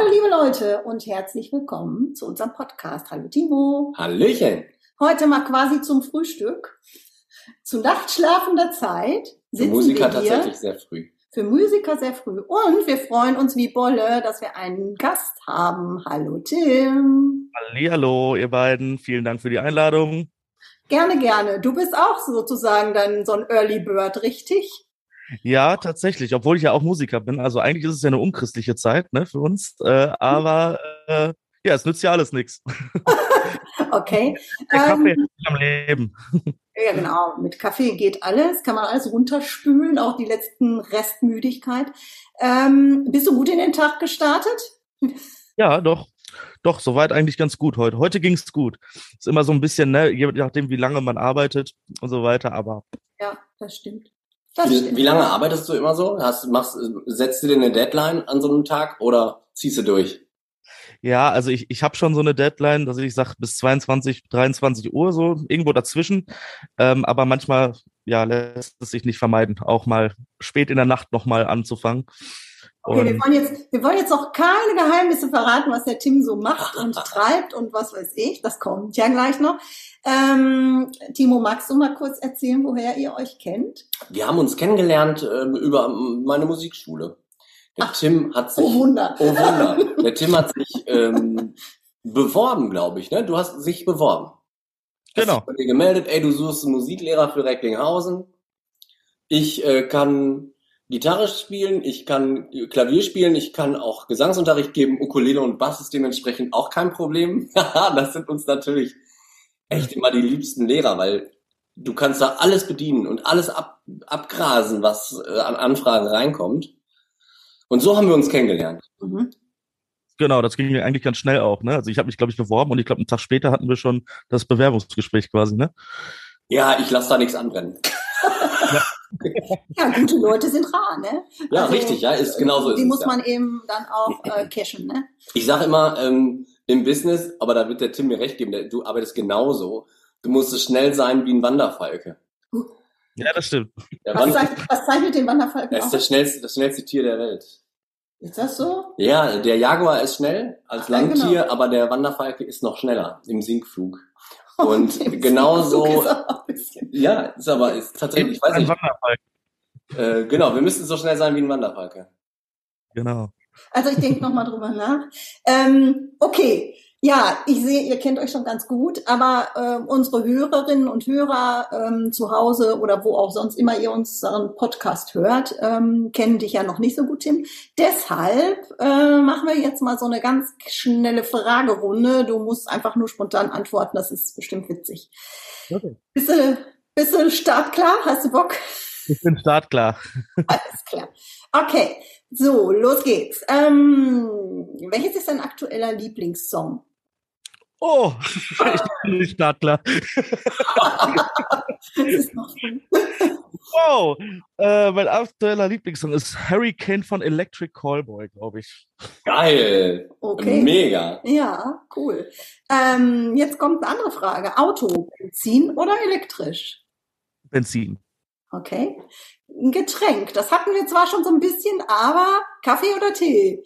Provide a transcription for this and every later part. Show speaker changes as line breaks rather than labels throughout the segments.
Hallo liebe Leute und herzlich willkommen zu unserem Podcast. Hallo Timo.
Hallöchen.
Heute mal quasi zum Frühstück. Zu nachtschlafender Zeit
Für Musiker tatsächlich sehr früh.
Für Musiker sehr früh. Und wir freuen uns wie Bolle, dass wir einen Gast haben. Hallo Tim.
Hallo, ihr beiden. Vielen Dank für die Einladung.
Gerne, gerne. Du bist auch sozusagen dann so ein Early Bird, richtig?
Ja, tatsächlich, obwohl ich ja auch Musiker bin. Also eigentlich ist es ja eine unchristliche Zeit ne, für uns. Äh, aber äh, ja, es nützt ja alles nichts.
okay.
Der Kaffee ähm, am Leben.
Ja, genau. Mit Kaffee geht alles, kann man alles runterspülen, auch die letzten Restmüdigkeit. Ähm, bist du gut in den Tag gestartet?
Ja, doch. Doch, soweit eigentlich ganz gut heute. Heute ging es gut. Ist immer so ein bisschen, ne, je nachdem, wie lange man arbeitet und so weiter, aber.
Ja, das stimmt.
Wie, wie lange arbeitest du immer so? Hast, machst, setzt du dir eine Deadline an so einem Tag oder ziehst du durch?
Ja, also ich, ich habe schon so eine Deadline, dass ich sage bis 22, 23 Uhr so, irgendwo dazwischen. Ähm, aber manchmal ja, lässt es sich nicht vermeiden, auch mal spät in der Nacht nochmal anzufangen.
Okay, wir wollen, jetzt, wir wollen jetzt auch keine Geheimnisse verraten, was der Tim so macht und treibt und was weiß ich. Das kommt ja gleich noch. Ähm, Timo, magst du mal kurz erzählen, woher ihr euch kennt?
Wir haben uns kennengelernt äh, über meine Musikschule. Der Ach, Tim hat sich.
Oh Wunder.
Oh Wunder. Der Tim hat sich ähm, beworben, glaube ich. Ne? Du hast sich beworben.
Genau.
Hast dir gemeldet, ey, du suchst einen Musiklehrer für Recklinghausen. Ich äh, kann Gitarre spielen, ich kann Klavier spielen, ich kann auch Gesangsunterricht geben, Ukulele und Bass ist dementsprechend auch kein Problem. das sind uns natürlich echt immer die liebsten Lehrer, weil du kannst da alles bedienen und alles ab, abgrasen, was äh, an Anfragen reinkommt. Und so haben wir uns kennengelernt. Mhm.
Genau, das ging eigentlich ganz schnell auch. Ne? Also ich habe mich, glaube ich, beworben und ich glaube, einen Tag später hatten wir schon das Bewerbungsgespräch quasi. Ne?
Ja, ich lasse da nichts anbrennen.
Ja. ja, gute Leute sind rar, ne?
Ja, also, richtig, ja, ist genauso.
Die ist muss es, man ja. eben dann auch äh, cashen, ne?
Ich sage immer, ähm, im Business, aber da wird der Tim mir recht geben, der, du arbeitest genauso. Du musst es schnell sein wie ein Wanderfalke.
Ja, das stimmt.
Was, zeigt, was, zeichnet den Wanderfalken
Er ist das schnellste, das schnellste Tier der Welt.
Ist das so?
Ja, der Jaguar ist schnell als ja, Landtier, genau. aber der Wanderfalke ist noch schneller im Sinkflug. Und genauso. Ja, ist aber ist tatsächlich, ich weiß nicht. Äh, genau, wir müssen so schnell sein wie ein Wanderfalke.
Genau.
Also ich denke nochmal drüber nach. Ähm, okay, ja, ich sehe, ihr kennt euch schon ganz gut, aber äh, unsere Hörerinnen und Hörer ähm, zu Hause oder wo auch sonst immer ihr unseren Podcast hört, ähm, kennen dich ja noch nicht so gut, Tim. Deshalb äh, machen wir jetzt mal so eine ganz schnelle Fragerunde. Du musst einfach nur spontan antworten, das ist bestimmt witzig. Okay. Bist, du, bist du startklar? Hast du Bock?
Ich bin startklar.
Alles klar. Okay, so, los geht's. Ähm, welches ist dein aktueller Lieblingssong?
Oh, ich bin nicht startklar. wow, äh, mein aktueller Lieblingssong ist Hurricane von Electric Callboy, glaube ich.
Geil. Okay. Mega.
Ja, cool. Ähm, jetzt kommt eine andere Frage. Auto, Benzin oder elektrisch?
Benzin.
Okay. Ein Getränk, das hatten wir zwar schon so ein bisschen, aber Kaffee oder Tee?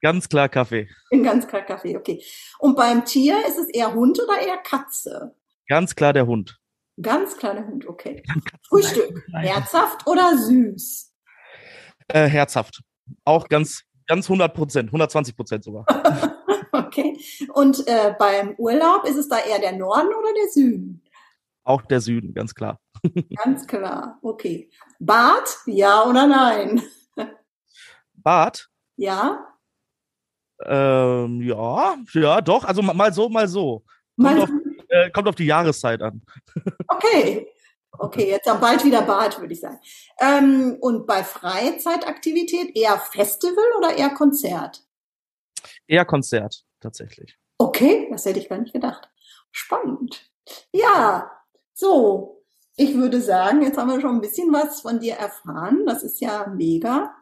Ganz klar Kaffee.
Ganz klar Kaffee, okay. Und beim Tier ist es eher Hund oder eher Katze?
Ganz klar der Hund.
Ganz klar der Hund, okay. Frühstück, herzhaft oder süß?
Äh, herzhaft. Auch ganz, ganz 100 Prozent, 120 Prozent sogar.
okay. Und äh, beim Urlaub ist es da eher der Norden oder der Süden?
Auch der Süden, ganz klar.
ganz klar, okay. Bad, ja oder nein?
Bad?
Ja.
Ähm, ja, ja, doch. Also mal so, mal so. Kommt, mal auf, äh, kommt auf die Jahreszeit an.
Okay. Okay, jetzt auch bald wieder Bad, würde ich sagen. Ähm, und bei Freizeitaktivität eher Festival oder eher Konzert?
Eher Konzert, tatsächlich.
Okay, das hätte ich gar nicht gedacht. Spannend. Ja, so. Ich würde sagen, jetzt haben wir schon ein bisschen was von dir erfahren. Das ist ja mega.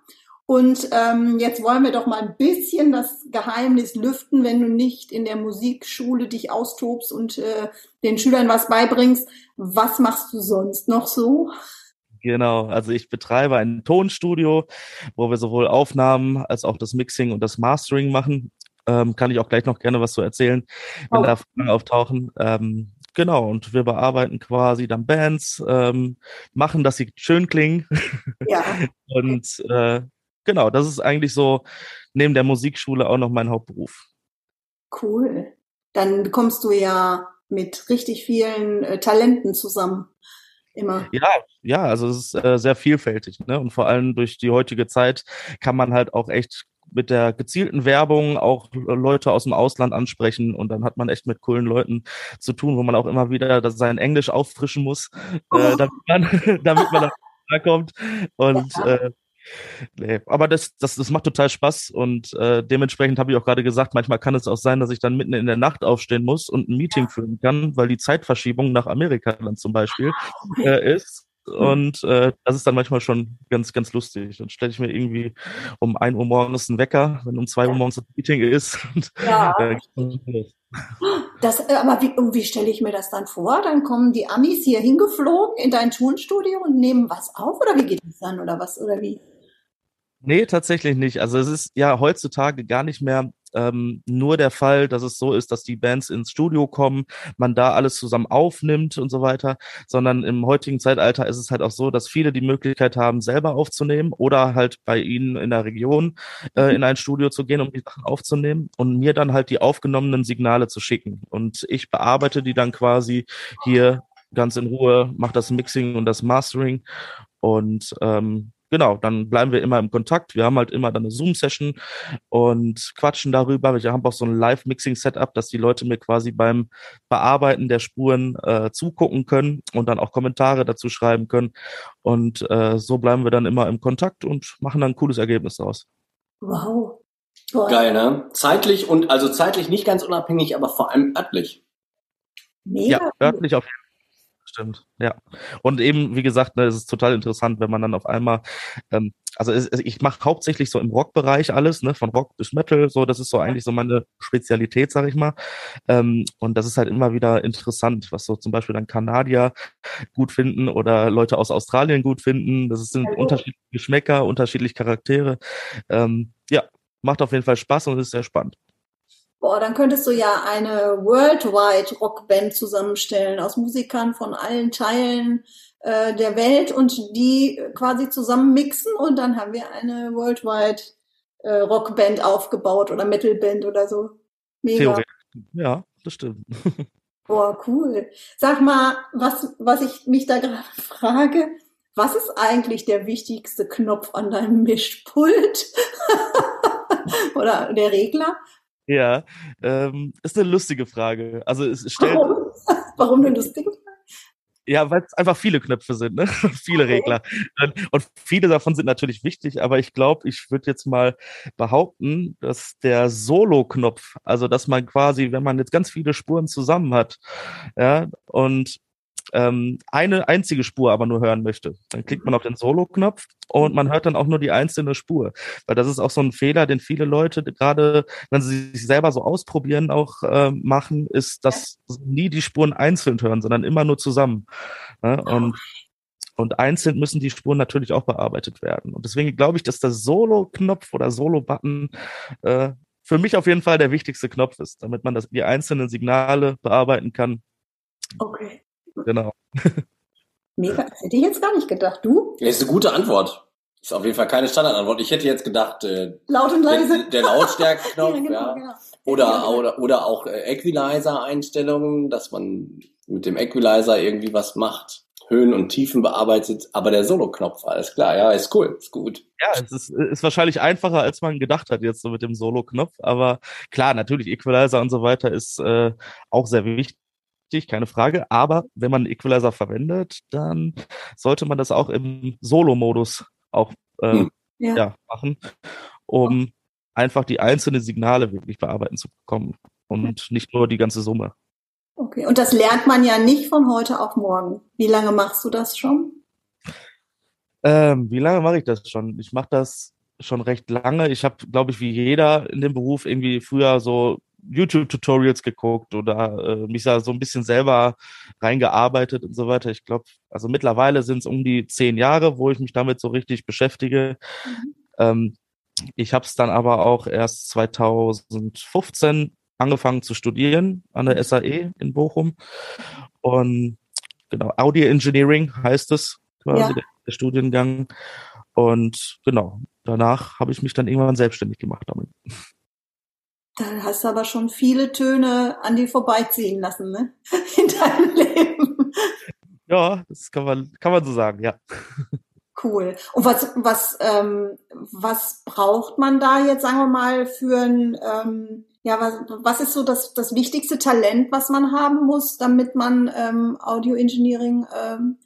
Und ähm, jetzt wollen wir doch mal ein bisschen das Geheimnis lüften, wenn du nicht in der Musikschule dich austobst und äh, den Schülern was beibringst. Was machst du sonst noch so?
Genau, also ich betreibe ein Tonstudio, wo wir sowohl Aufnahmen als auch das Mixing und das Mastering machen. Ähm, kann ich auch gleich noch gerne was zu erzählen, wenn oh. da Fragen auftauchen. Ähm, genau, und wir bearbeiten quasi dann Bands, ähm, machen, dass sie schön klingen. Ja. und äh, genau, das ist eigentlich so neben der Musikschule auch noch mein Hauptberuf.
Cool. Dann kommst du ja mit richtig vielen äh, Talenten zusammen. Immer.
Ja, ja, also es ist äh, sehr vielfältig, ne? Und vor allem durch die heutige Zeit kann man halt auch echt mit der gezielten Werbung auch Leute aus dem Ausland ansprechen und dann hat man echt mit coolen Leuten zu tun, wo man auch immer wieder sein Englisch auffrischen muss, oh. äh, damit man, damit man da kommt. Und ja. äh, Nee, aber das, das, das macht total Spaß und äh, dementsprechend habe ich auch gerade gesagt, manchmal kann es auch sein, dass ich dann mitten in der Nacht aufstehen muss und ein Meeting führen kann, weil die Zeitverschiebung nach Amerika dann zum Beispiel äh, ist. Und äh, das ist dann manchmal schon ganz, ganz lustig. Dann stelle ich mir irgendwie um ein Uhr morgens einen Wecker, wenn um zwei Uhr morgens das Meeting ist. Und, ja. Äh,
das, aber wie, wie stelle ich mir das dann vor? Dann kommen die Amis hier hingeflogen in dein Tonstudio und nehmen was auf? Oder wie geht das dann? Oder was? Oder wie?
Nee, tatsächlich nicht. Also es ist ja heutzutage gar nicht mehr ähm, nur der Fall, dass es so ist, dass die Bands ins Studio kommen, man da alles zusammen aufnimmt und so weiter, sondern im heutigen Zeitalter ist es halt auch so, dass viele die Möglichkeit haben, selber aufzunehmen oder halt bei ihnen in der Region äh, in ein Studio zu gehen, um die Sachen aufzunehmen und mir dann halt die aufgenommenen Signale zu schicken. Und ich bearbeite die dann quasi hier ganz in Ruhe, mache das Mixing und das Mastering und ähm, genau, dann bleiben wir immer im Kontakt. Wir haben halt immer dann eine Zoom-Session und quatschen darüber. Wir haben auch so ein Live-Mixing-Setup, dass die Leute mir quasi beim Bearbeiten der Spuren äh, zugucken können und dann auch Kommentare dazu schreiben können. Und äh, so bleiben wir dann immer im Kontakt und machen dann ein cooles Ergebnis daraus.
Wow.
Boah. Geil, ne? Zeitlich und also zeitlich nicht ganz unabhängig, aber vor allem örtlich.
Mega. Ja, örtlich auf jeden Fall stimmt. Ja. Und eben, wie gesagt, ne, es ist total interessant, wenn man dann auf einmal, ähm, also es, ich mache hauptsächlich so im Rockbereich alles, ne, von Rock bis Metal, so, das ist so eigentlich so meine Spezialität, sag ich mal. Ähm, und das ist halt immer wieder interessant, was so zum Beispiel dann Kanadier gut finden oder Leute aus Australien gut finden. Das sind also. unterschiedliche Geschmäcker, unterschiedliche Charaktere. Ähm, ja, macht auf jeden Fall Spaß und ist sehr spannend.
Boah, dann könntest du ja eine worldwide Rockband zusammenstellen aus Musikern von allen Teilen äh, der Welt und die quasi zusammen mixen und dann haben wir eine worldwide äh, Rockband aufgebaut oder Metalband oder so.
Mega. Theoretisch. Ja, das stimmt.
Boah, cool. Sag mal, was, was ich mich da gerade frage, was ist eigentlich der wichtigste Knopf an deinem Mischpult? oder der Regler?
Ja, ähm, ist eine lustige Frage. Also es stellt.
Warum? Warum eine lustige Frage?
Ja, weil es einfach viele Knöpfe sind, ne? viele okay. Regler. Und viele davon sind natürlich wichtig, aber ich glaube, ich würde jetzt mal behaupten, dass der Solo-Knopf, also dass man quasi, wenn man jetzt ganz viele Spuren zusammen hat, ja, und ähm, eine einzige Spur aber nur hören möchte. Dann klickt man auf den Solo-Knopf und man hört dann auch nur die einzelne Spur. Weil das ist auch so ein Fehler, den viele Leute gerade, wenn sie sich selber so ausprobieren, auch äh, machen, ist, dass nie die Spuren einzeln hören, sondern immer nur zusammen. Ja, und und einzeln müssen die Spuren natürlich auch bearbeitet werden. Und deswegen glaube ich, dass der Solo-Knopf oder Solo-Button äh, für mich auf jeden Fall der wichtigste Knopf ist, damit man das, die einzelnen Signale bearbeiten kann.
Okay.
Genau.
Mega, das hätte ich jetzt gar nicht gedacht. Du?
Ja, ist eine gute Antwort. Ist auf jeden Fall keine Standardantwort. Ich hätte jetzt gedacht, äh,
laut und leise.
Der, der Lautstärkenknopf, ja, genau, ja. Genau. Oder, oder, oder auch äh, Equalizer-Einstellungen, dass man mit dem Equalizer irgendwie was macht. Höhen und Tiefen bearbeitet, aber der Solo-Knopf, alles klar, ja, ist cool, ist gut.
Ja, es ist, ist wahrscheinlich einfacher, als man gedacht hat jetzt so mit dem Solo-Knopf, aber klar, natürlich Equalizer und so weiter ist äh, auch sehr wichtig wichtig, keine Frage. Aber wenn man einen Equalizer verwendet, dann sollte man das auch im Solo-Modus auch äh, ja. ja. machen, um einfach die einzelnen Signale wirklich bearbeiten zu bekommen und nicht nur die ganze Summe.
Okay, und das lernt man ja nicht von heute auf morgen. Wie lange machst du das schon?
Ähm, wie lange mache ich das schon? Ich mache das schon recht lange. Ich habe, glaube ich, wie jeder in dem Beruf irgendwie früher so YouTube-Tutorials geguckt oder äh, mich da so ein bisschen selber reingearbeitet und so weiter. Ich glaube, also mittlerweile sind es um die zehn Jahre, wo ich mich damit so richtig beschäftige. Mhm. Ähm, ich habe es dann aber auch erst 2015 angefangen zu studieren an der SAE in Bochum. Und genau, Audio Engineering heißt es quasi, ja. der, der Studiengang. Und genau, danach habe ich mich dann irgendwann selbstständig gemacht damit.
Da hast du aber schon viele Töne an dir vorbeiziehen lassen, ne? In deinem Leben.
Ja, das kann man, kann man so sagen, ja.
Cool. Und was, was, ähm, was braucht man da jetzt, sagen wir mal, für ein, ähm, ja, was, was ist so das, das wichtigste Talent, was man haben muss, damit man ähm, Audio Engineering ähm,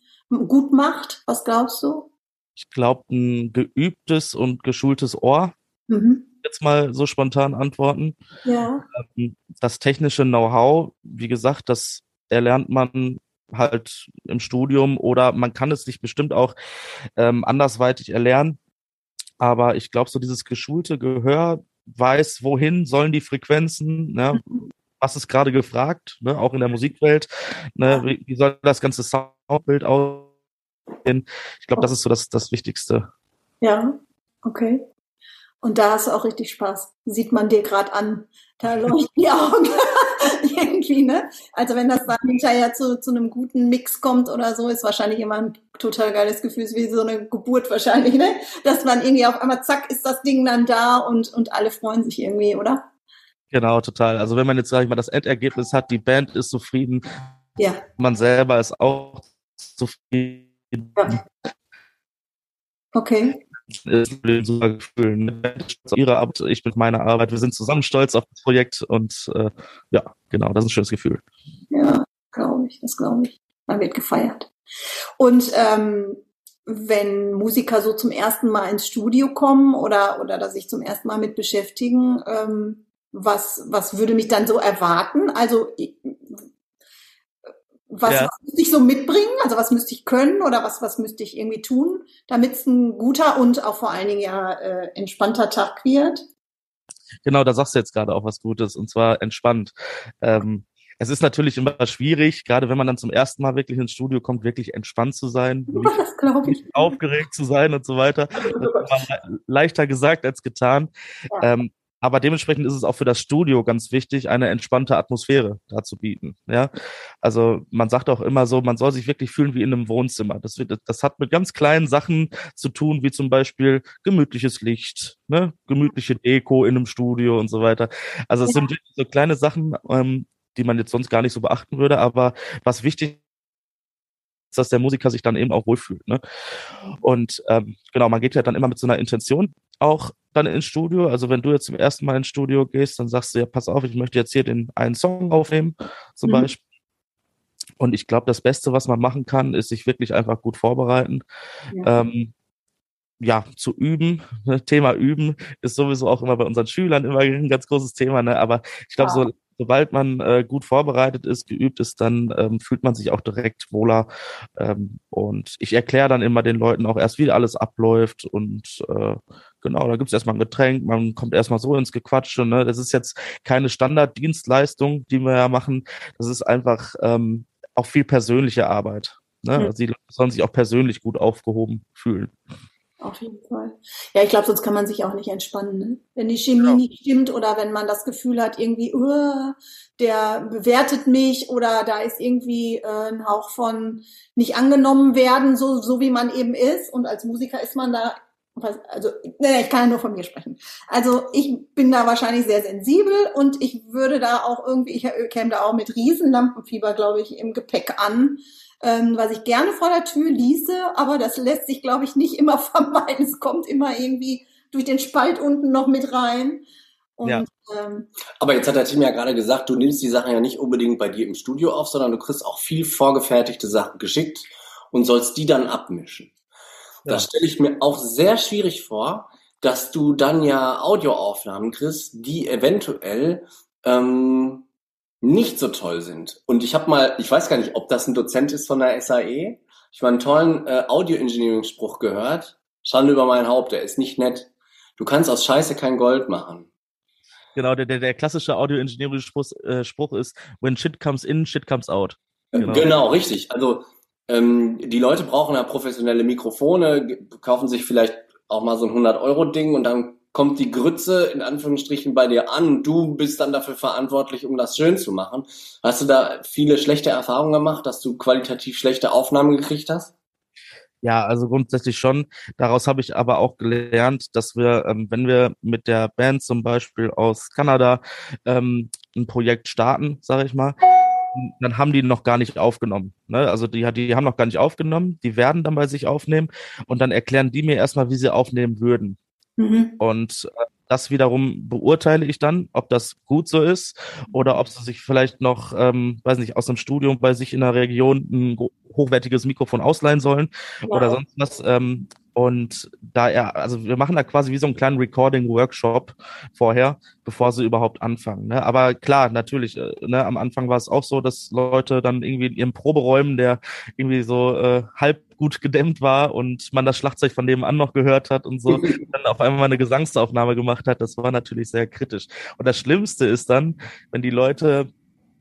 gut macht? Was glaubst du?
Ich glaube, ein geübtes und geschultes Ohr. Mhm. Jetzt mal so spontan antworten. Ja. Ähm, das technische Know-how, wie gesagt, das erlernt man halt im Studium oder man kann es sich bestimmt auch ähm, andersweitig erlernen. Aber ich glaube, so dieses geschulte Gehör weiß, wohin sollen die Frequenzen, ne? Mhm. was ist gerade gefragt, ne? auch in der Musikwelt, ne? wie, wie soll das ganze Soundbild aussehen. Ich glaube, das ist so das, das Wichtigste.
Ja, okay. Und da hast du auch richtig Spaß. Sieht man dir gerade an. Da leuchten die Augen. Irgendwie, ne? Also wenn das dann hinterher zu, zu einem guten Mix kommt oder so, ist wahrscheinlich immer ein total geiles Gefühl, ist wie so eine Geburt wahrscheinlich, ne? Dass man irgendwie auf einmal, zack, ist das Ding dann da und, und alle freuen sich irgendwie, oder?
Genau, total. Also wenn man jetzt, sag ich mal, das Endergebnis hat, die Band ist zufrieden, ja. man selber ist auch zufrieden. Ja.
Okay
ist ein super Gefühl. Ne? Ihre Arbeit, ich mit meiner Arbeit. Wir sind zusammen stolz auf das Projekt und äh, ja, genau, das ist ein schönes Gefühl.
Ja, glaube ich, das glaube ich. Man wird gefeiert. Und ähm, wenn Musiker so zum ersten Mal ins Studio kommen oder oder da sich zum ersten Mal mit beschäftigen, ähm, was was würde mich dann so erwarten? Also was, ja. was müsste ich so mitbringen? Also was müsste ich können oder was, was müsste ich irgendwie tun, damit es ein guter und auch vor allen Dingen ja äh, entspannter Tag wird?
Genau, da sagst du jetzt gerade auch was Gutes und zwar entspannt. Ähm, es ist natürlich immer schwierig, gerade wenn man dann zum ersten Mal wirklich ins Studio kommt, wirklich entspannt zu sein,
ja,
nicht, aufgeregt zu sein und so weiter. Das ist leichter gesagt als getan. Ja. Ähm, aber dementsprechend ist es auch für das Studio ganz wichtig, eine entspannte Atmosphäre da zu bieten. Ja, also man sagt auch immer so, man soll sich wirklich fühlen wie in einem Wohnzimmer. Das wird, das hat mit ganz kleinen Sachen zu tun, wie zum Beispiel gemütliches Licht, ne, gemütliche Deko in einem Studio und so weiter. Also es ja. sind so kleine Sachen, ähm, die man jetzt sonst gar nicht so beachten würde, aber was wichtig ist, dass der Musiker sich dann eben auch wohlfühlt. Ne? Und ähm, genau, man geht ja dann immer mit so einer Intention auch dann ins Studio. Also wenn du jetzt zum ersten Mal ins Studio gehst, dann sagst du ja, pass auf, ich möchte jetzt hier den einen Song aufnehmen, zum mhm. Beispiel. Und ich glaube, das Beste, was man machen kann, ist sich wirklich einfach gut vorbereiten. Ja. Ähm, ja, zu üben. Thema üben ist sowieso auch immer bei unseren Schülern immer ein ganz großes Thema, ne? Aber ich glaube, ja. so sobald man äh, gut vorbereitet ist, geübt ist, dann ähm, fühlt man sich auch direkt wohler. Ähm, und ich erkläre dann immer den Leuten auch erst, wie alles abläuft. Und äh, genau, da gibt es erstmal ein Getränk, man kommt erstmal so ins Gequatsche. Ne? Das ist jetzt keine Standarddienstleistung, die wir ja machen. Das ist einfach ähm, auch viel persönliche Arbeit. Ne? Mhm. Also die Leute sollen sich auch persönlich gut aufgehoben fühlen.
Auf jeden Fall. Ja, ich glaube, sonst kann man sich auch nicht entspannen. Ne? Wenn die Chemie ja. nicht stimmt oder wenn man das Gefühl hat, irgendwie, uh, der bewertet mich oder da ist irgendwie äh, ein Hauch von nicht angenommen werden, so, so wie man eben ist. Und als Musiker ist man da, also, ne, ich kann ja nur von mir sprechen. Also ich bin da wahrscheinlich sehr sensibel und ich würde da auch irgendwie, ich käme da auch mit Riesenlampenfieber, glaube ich, im Gepäck an ähm, was ich gerne vor der Tür ließe, aber das lässt sich, glaube ich, nicht immer vermeiden. Es kommt immer irgendwie durch den Spalt unten noch mit rein. Und,
ja. ähm, Aber jetzt hat der Tim ja gerade gesagt, du nimmst die Sachen ja nicht unbedingt bei dir im Studio auf, sondern du kriegst auch viel vorgefertigte Sachen geschickt und sollst die dann abmischen. Ja. Das stelle ich mir auch sehr schwierig vor, dass du dann ja Audioaufnahmen kriegst, die eventuell ähm, nicht so toll sind. Und ich habe mal, ich weiß gar nicht, ob das ein Dozent ist von der SAE. Ich habe einen tollen äh, Audio-Engineering-Spruch gehört. Schande über mein Haupt, der ist nicht nett. Du kannst aus Scheiße kein Gold machen.
Genau, der, der, der klassische Audio-Engineering-Spruch äh, Spruch ist, when shit comes in, shit comes out.
Genau, genau richtig. Also ähm, die Leute brauchen ja professionelle Mikrofone, kaufen sich vielleicht auch mal so ein 100-Euro-Ding und dann kommt die Grütze in Anführungsstrichen bei dir an. Du bist dann dafür verantwortlich, um das schön zu machen. Hast du da viele schlechte Erfahrungen gemacht, dass du qualitativ schlechte Aufnahmen gekriegt hast?
Ja, also grundsätzlich schon. Daraus habe ich aber auch gelernt, dass wir, ähm, wenn wir mit der Band zum Beispiel aus Kanada ähm, ein Projekt starten, sage ich mal, dann haben die noch gar nicht aufgenommen. Ne? Also die, die haben noch gar nicht aufgenommen, die werden dann bei sich aufnehmen und dann erklären die mir erstmal, wie sie aufnehmen würden. Mhm. Und äh, das wiederum beurteile ich dann, ob das gut so ist oder ob sie sich vielleicht noch, ähm, weiß nicht, aus dem Studium bei sich in der Region ein hochwertiges Mikrofon ausleihen sollen wow. oder sonst was. Ähm, und da er, also wir machen da quasi wie so einen kleinen Recording-Workshop vorher, bevor sie überhaupt anfangen. Ne? Aber klar, natürlich, äh, ne, am Anfang war es auch so, dass Leute dann irgendwie in ihren Proberäumen, der irgendwie so äh, halb gut gedämmt war und man das Schlagzeug von nebenan noch gehört hat und so, dann auf einmal eine Gesangsaufnahme gemacht hat, das war natürlich sehr kritisch. Und das Schlimmste ist dann, wenn die Leute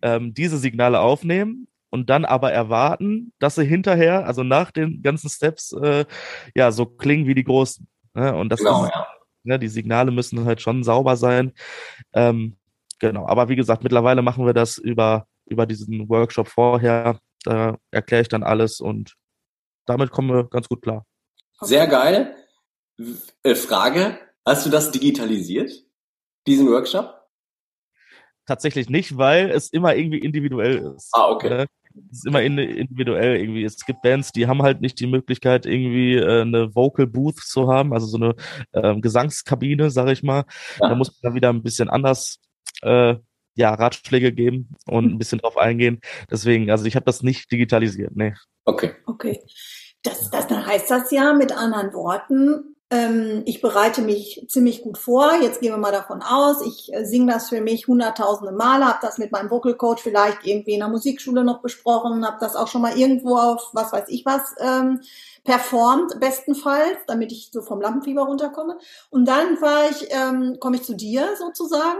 ähm, diese Signale aufnehmen und dann aber erwarten, dass sie hinterher, also nach den ganzen Steps, äh, ja, so klingen wie die Großen. Ne? Und das genau, ist, ja. ne, die Signale müssen halt schon sauber sein. Ähm, genau, aber wie gesagt, mittlerweile machen wir das über, über diesen Workshop vorher. Da erkläre ich dann alles und damit kommen wir ganz gut klar.
Sehr geil. Äh, Frage, hast du das digitalisiert, diesen Workshop?
Tatsächlich nicht, weil es immer irgendwie individuell ist.
Ah, okay.
Es ist immer individuell irgendwie. Es gibt Bands, die haben halt nicht die Möglichkeit, irgendwie äh, eine Vocal Booth zu haben, also so eine äh, Gesangskabine, sag ich mal. Ja. Da muss man dann wieder ein bisschen anders äh, ja, Ratschläge geben und ein bisschen drauf eingehen. Deswegen, also ich habe das nicht digitalisiert, nee.
Okay.
Okay. Das, das, dann heißt das ja mit anderen Worten, ähm, ich bereite mich ziemlich gut vor. Jetzt gehen wir mal davon aus, ich äh, singe das für mich hunderttausende Male, habe das mit meinem Vocal Coach vielleicht irgendwie in der Musikschule noch besprochen, habe das auch schon mal irgendwo auf was weiß ich was ähm, performt, bestenfalls, damit ich so vom Lampenfieber runterkomme. Und dann fahre ich, ähm, komme ich zu dir sozusagen.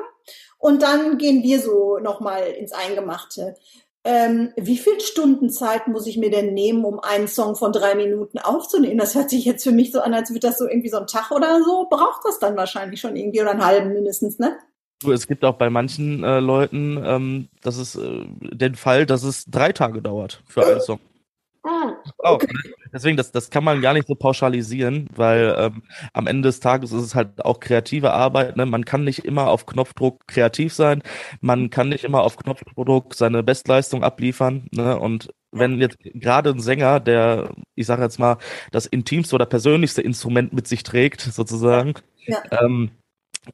Und dann gehen wir so nochmal ins Eingemachte ähm, wie viel Stunden Zeit muss ich mir denn nehmen, um einen Song von drei Minuten aufzunehmen? Das hört sich jetzt für mich so an, als würde das so irgendwie so ein Tag oder so. Braucht das dann wahrscheinlich schon irgendwie oder einen halben mindestens, ne?
Es gibt auch bei manchen äh, Leuten ähm, das ist äh, den Fall, dass es drei Tage dauert für einen Song. Ah, okay. Deswegen, das, das kann man gar nicht so pauschalisieren, weil ähm, am Ende des Tages ist es halt auch kreative Arbeit. Ne? Man kann nicht immer auf Knopfdruck kreativ sein, man kann nicht immer auf Knopfdruck seine Bestleistung abliefern. Ne? Und wenn jetzt gerade ein Sänger, der, ich sage jetzt mal, das intimste oder persönlichste Instrument mit sich trägt, sozusagen, ja. ähm,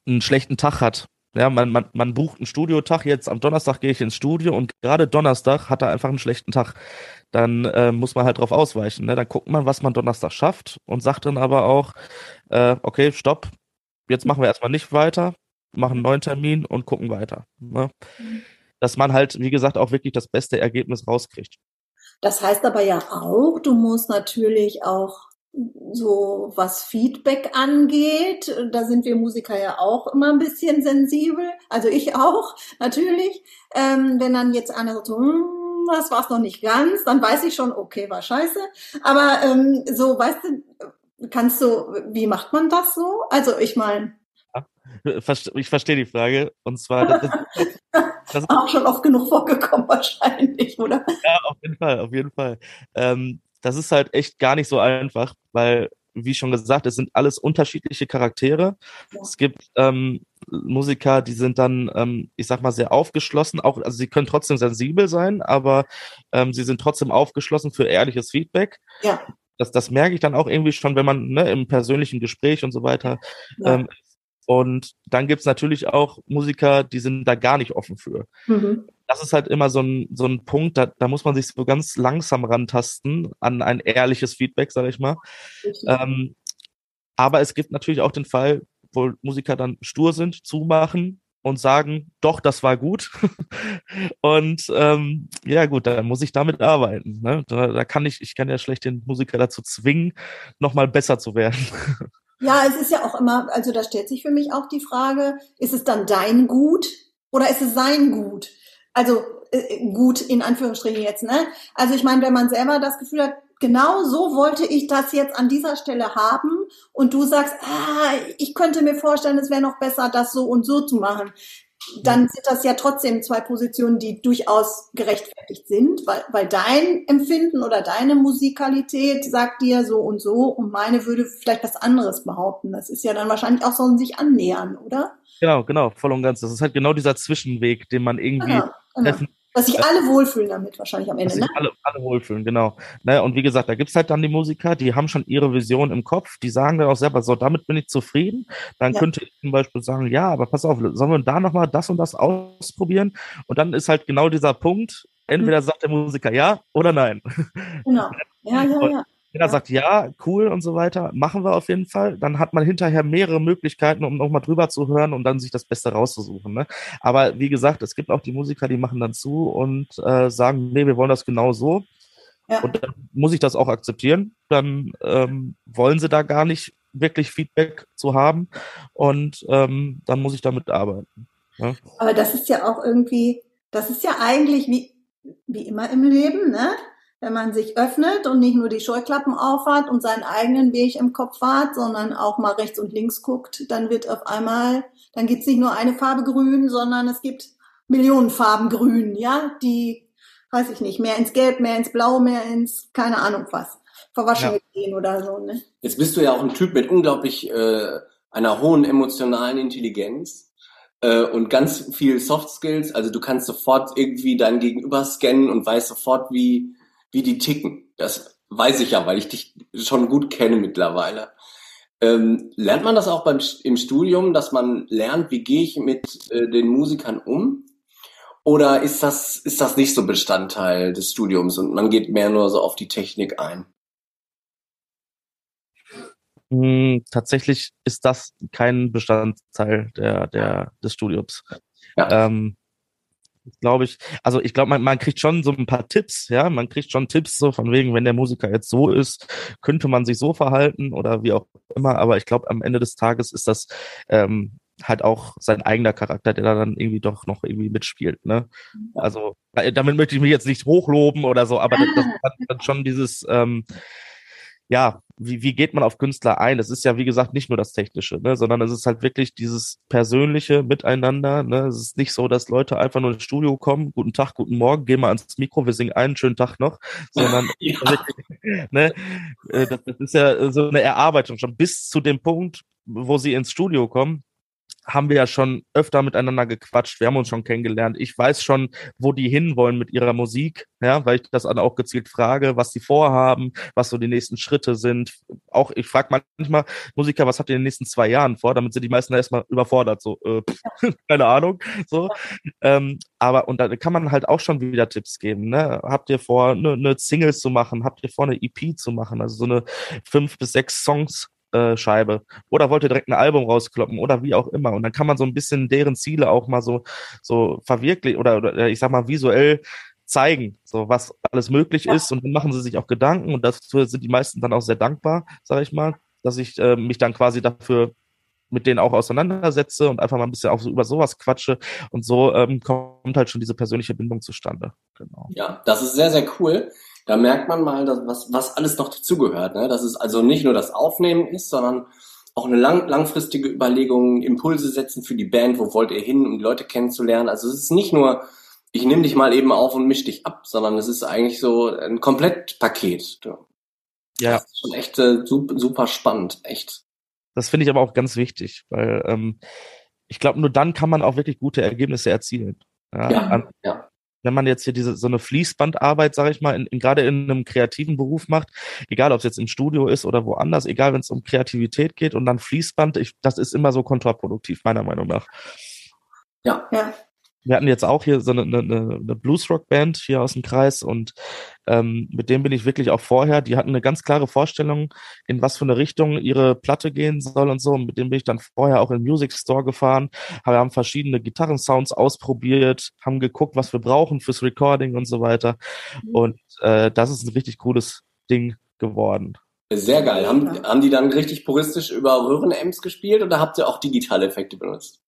einen schlechten Tag hat, ja, man, man, man bucht einen Studiotag, jetzt am Donnerstag gehe ich ins Studio und gerade Donnerstag hat er einfach einen schlechten Tag. Dann äh, muss man halt drauf ausweichen. Ne? Dann guckt man, was man Donnerstag schafft und sagt dann aber auch, äh, okay, stopp, jetzt machen wir erstmal nicht weiter, machen einen neuen Termin und gucken weiter. Ne? Dass man halt, wie gesagt, auch wirklich das beste Ergebnis rauskriegt.
Das heißt aber ja auch, du musst natürlich auch so was Feedback angeht, da sind wir Musiker ja auch immer ein bisschen sensibel. Also ich auch, natürlich. Ähm, wenn dann jetzt einer so, hm, das war's noch nicht ganz, dann weiß ich schon, okay, war scheiße. Aber ähm, so, weißt du, kannst du, wie macht man das so? Also ich meine.
Ich verstehe die Frage. Und zwar, das,
das ist auch schon oft genug vorgekommen wahrscheinlich, oder?
Ja, auf jeden Fall, auf jeden Fall. Ähm, das ist halt echt gar nicht so einfach, weil, wie schon gesagt, es sind alles unterschiedliche Charaktere. Ja. Es gibt ähm, Musiker, die sind dann, ähm, ich sag mal, sehr aufgeschlossen, auch, also sie können trotzdem sensibel sein, aber ähm, sie sind trotzdem aufgeschlossen für ehrliches Feedback.
Ja.
Das, das merke ich dann auch irgendwie schon, wenn man ne, im persönlichen Gespräch und so weiter ja. ähm, Und dann gibt's natürlich auch Musiker, die sind da gar nicht offen für. Mhm. Das ist halt immer so ein, so ein Punkt, da, da muss man sich so ganz langsam rantasten an ein ehrliches Feedback, sage ich mal. Ähm, aber es gibt natürlich auch den Fall, wo Musiker dann stur sind, zumachen und sagen, doch, das war gut. und ähm, ja gut, dann muss ich damit arbeiten. Ne? Da, da kann ich, ich kann ja schlecht den Musiker dazu zwingen, nochmal besser zu werden.
Ja, es ist ja auch immer, also da stellt sich für mich auch die Frage, ist es dann dein Gut oder ist es sein Gut? Also äh, gut in Anführungsstrichen jetzt, ne? Also ich meine, wenn man selber das Gefühl hat, genau so wollte ich das jetzt an dieser Stelle haben und du sagst, ah, ich könnte mir vorstellen, es wäre noch besser, das so und so zu machen dann sind das ja trotzdem zwei Positionen, die durchaus gerechtfertigt sind, weil, weil dein Empfinden oder deine Musikalität sagt dir so und so und meine würde vielleicht was anderes behaupten. Das ist ja dann wahrscheinlich auch so ein sich annähern, oder?
Genau, genau, voll und ganz. Das ist halt genau dieser Zwischenweg, den man irgendwie genau,
genau. Dass sich alle wohlfühlen damit wahrscheinlich am Ende, Dass
ne? Alle, alle wohlfühlen, genau. Ne? Und wie gesagt, da gibt's halt dann die Musiker, die haben schon ihre Vision im Kopf, die sagen dann auch selber, so, damit bin ich zufrieden. Dann ja. könnte ich zum Beispiel sagen, ja, aber pass auf, sollen wir da nochmal das und das ausprobieren? Und dann ist halt genau dieser Punkt, entweder mhm. sagt der Musiker ja oder nein.
Genau. Ja, ja, ja.
Wenn er sagt, ja, cool und so weiter, machen wir auf jeden Fall, dann hat man hinterher mehrere Möglichkeiten, um nochmal drüber zu hören und dann sich das Beste rauszusuchen. Ne? Aber wie gesagt, es gibt auch die Musiker, die machen dann zu und äh, sagen, nee, wir wollen das genau so. Ja. Und dann muss ich das auch akzeptieren. Dann ähm, wollen sie da gar nicht wirklich Feedback zu haben und ähm, dann muss ich damit arbeiten.
Ja? Aber das ist ja auch irgendwie, das ist ja eigentlich wie, wie immer im Leben, ne? Wenn man sich öffnet und nicht nur die Scheuklappen aufhat und seinen eigenen Weg im Kopf hat, sondern auch mal rechts und links guckt, dann wird auf einmal, dann gibt es nicht nur eine Farbe grün, sondern es gibt Millionen Farben grün, ja, die, weiß ich nicht, mehr ins Gelb, mehr ins Blau, mehr ins, keine Ahnung was, verwaschen ja. gehen oder so. Ne?
Jetzt bist du ja auch ein Typ mit unglaublich äh, einer hohen emotionalen Intelligenz äh, und ganz viel Soft Skills. Also du kannst sofort irgendwie dein Gegenüber scannen und weißt sofort, wie wie die ticken. Das weiß ich ja, weil ich dich schon gut kenne mittlerweile. Ähm, lernt man das auch beim, im Studium, dass man lernt, wie gehe ich mit äh, den Musikern um? Oder ist das, ist das nicht so Bestandteil des Studiums und man geht mehr nur so auf die Technik ein?
Hm, tatsächlich ist das kein Bestandteil der, der, des Studiums. Ja. Ähm, glaube ich, also ich glaube, man, man kriegt schon so ein paar Tipps, ja, man kriegt schon Tipps so von wegen, wenn der Musiker jetzt so ist, könnte man sich so verhalten oder wie auch immer, aber ich glaube, am Ende des Tages ist das ähm, halt auch sein eigener Charakter, der da dann irgendwie doch noch irgendwie mitspielt, ne? Also äh, damit möchte ich mich jetzt nicht hochloben oder so, aber das, das hat dann schon dieses ähm, ja, wie, wie geht man auf Künstler ein? Es ist ja, wie gesagt, nicht nur das Technische, ne, sondern es ist halt wirklich dieses persönliche Miteinander. Ne? Es ist nicht so, dass Leute einfach nur ins Studio kommen, guten Tag, guten Morgen, gehen mal ans Mikro, wir singen einen schönen Tag noch, sondern ja. ne, äh, das, das ist ja so eine Erarbeitung schon bis zu dem Punkt, wo sie ins Studio kommen haben wir ja schon öfter miteinander gequatscht, wir haben uns schon kennengelernt. Ich weiß schon, wo die hinwollen mit ihrer Musik, ja, weil ich das dann auch gezielt frage, was sie vorhaben, was so die nächsten Schritte sind. Auch ich frage manchmal Musiker, was habt ihr in den nächsten zwei Jahren vor? Damit sind die meisten erstmal überfordert, so, äh, keine Ahnung, so. Ähm, aber und da kann man halt auch schon wieder Tipps geben. Ne? Habt ihr vor, eine, eine Single zu machen? Habt ihr vor, eine EP zu machen? Also so eine fünf bis sechs Songs Scheibe oder wollte direkt ein Album rauskloppen oder wie auch immer. Und dann kann man so ein bisschen deren Ziele auch mal so, so verwirklichen oder, oder ich sag mal visuell zeigen, so was alles möglich ja. ist und dann machen sie sich auch Gedanken und dafür sind die meisten dann auch sehr dankbar, sage ich mal, dass ich äh, mich dann quasi dafür mit denen auch auseinandersetze und einfach mal ein bisschen auch so über sowas quatsche und so ähm, kommt halt schon diese persönliche Bindung zustande.
Genau. Ja, das ist sehr, sehr cool. Da merkt man mal, dass, was, was alles noch dazugehört. Ne? Dass es also nicht nur das Aufnehmen ist, sondern auch eine lang, langfristige Überlegung, Impulse setzen für die Band, wo wollt ihr hin, um die Leute kennenzulernen. Also es ist nicht nur, ich nehme dich mal eben auf und misch dich ab, sondern es ist eigentlich so ein Komplettpaket. Ja. Das ist schon echt äh, super, super spannend, echt.
Das finde ich aber auch ganz wichtig, weil ähm, ich glaube, nur dann kann man auch wirklich gute Ergebnisse erzielen. Ja, ja, ja wenn man jetzt hier diese so eine Fließbandarbeit, sage ich mal, in, in, gerade in einem kreativen Beruf macht, egal ob es jetzt im Studio ist oder woanders, egal wenn es um Kreativität geht und dann Fließband, ich, das ist immer so kontraproduktiv, meiner Meinung nach.
Ja. ja
wir hatten jetzt auch hier so eine, eine, eine Bluesrock-Band hier aus dem Kreis und ähm, mit dem bin ich wirklich auch vorher. Die hatten eine ganz klare Vorstellung, in was für eine Richtung ihre Platte gehen soll und so. Und mit dem bin ich dann vorher auch in den Music Store gefahren. Wir haben verschiedene Gitarrensounds ausprobiert, haben geguckt, was wir brauchen fürs Recording und so weiter. Mhm. Und äh, das ist ein richtig cooles Ding geworden.
Sehr geil. Haben, haben die dann richtig puristisch über Röhrenamps gespielt oder habt ihr auch digitale Effekte benutzt?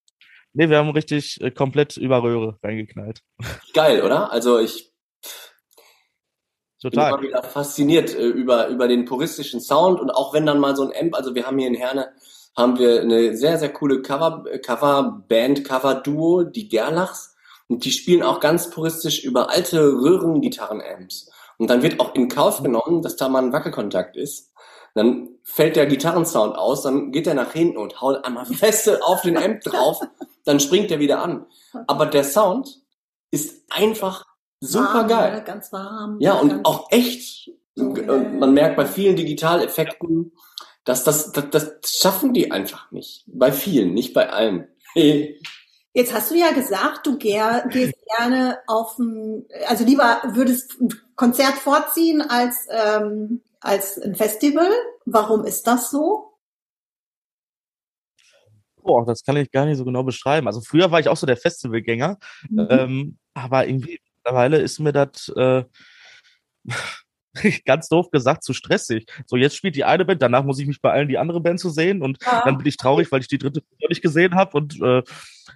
Nee, wir haben richtig äh, komplett über Röhre reingeknallt.
Geil, oder? Also ich
Total.
bin immer wieder fasziniert äh, über, über den puristischen Sound und auch wenn dann mal so ein Amp, also wir haben hier in Herne, haben wir eine sehr, sehr coole Cover, Cover Band, Cover Duo, die Gerlachs und die spielen auch ganz puristisch über alte Röhrengitarren-Amps. Und dann wird auch in Kauf genommen, dass da mal ein Wackelkontakt ist. Dann fällt der Gitarrensound aus, dann geht er nach hinten und haut einmal feste auf den Amp drauf, dann springt er wieder an. Aber der Sound ist einfach super warm, geil.
Ne? Ganz warm.
Ja, und auch echt. Okay. Man merkt bei vielen Digitaleffekten, dass das, das, das schaffen die einfach nicht. Bei vielen, nicht bei allen.
Jetzt hast du ja gesagt, du gehst gerne auf ein, also lieber würdest ein Konzert vorziehen als ähm, als ein Festival. Warum ist das so?
Boah, das kann ich gar nicht so genau beschreiben. Also früher war ich auch so der Festivalgänger, mhm. ähm, aber irgendwie mittlerweile ist mir das äh, ganz doof gesagt zu stressig. So jetzt spielt die eine Band, danach muss ich mich bei allen die andere Band zu sehen und ja. dann bin ich traurig, weil ich die dritte noch nicht gesehen habe und äh,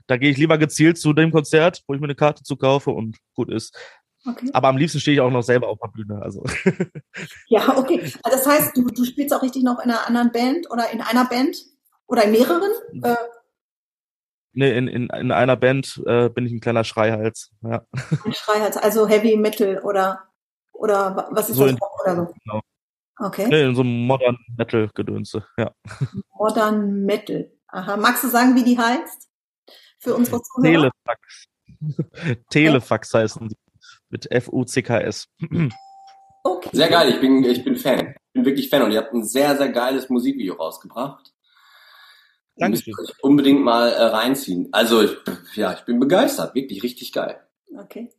da gehe ich lieber gezielt zu dem Konzert, wo ich mir eine Karte zu kaufe und gut ist. Okay. Aber am liebsten stehe ich auch noch selber auf der Bühne. Also.
Ja, okay. Also das heißt, du, du spielst auch richtig noch in einer anderen Band oder in einer Band oder in mehreren? Äh,
nee, in, in, in einer Band äh, bin ich ein kleiner Schreihals. Ja.
Ein Schreihals, also Heavy Metal oder oder was ist so das? In, oder so? Genau. Okay.
Nee, in so einem Modern Metal Gedönse, ja.
Modern Metal. Aha. Magst du sagen, wie die heißt? Für unsere
Zuhörer? Telefax. Telefax heißen die mit F-U-C-K-S.
Okay. Sehr geil, ich bin, ich bin Fan. Ich bin wirklich Fan und ihr habt ein sehr, sehr geiles Musikvideo rausgebracht.
Dankeschön.
Muss ich unbedingt mal äh, reinziehen. Also ich, ja, ich bin begeistert, wirklich richtig geil.
Okay.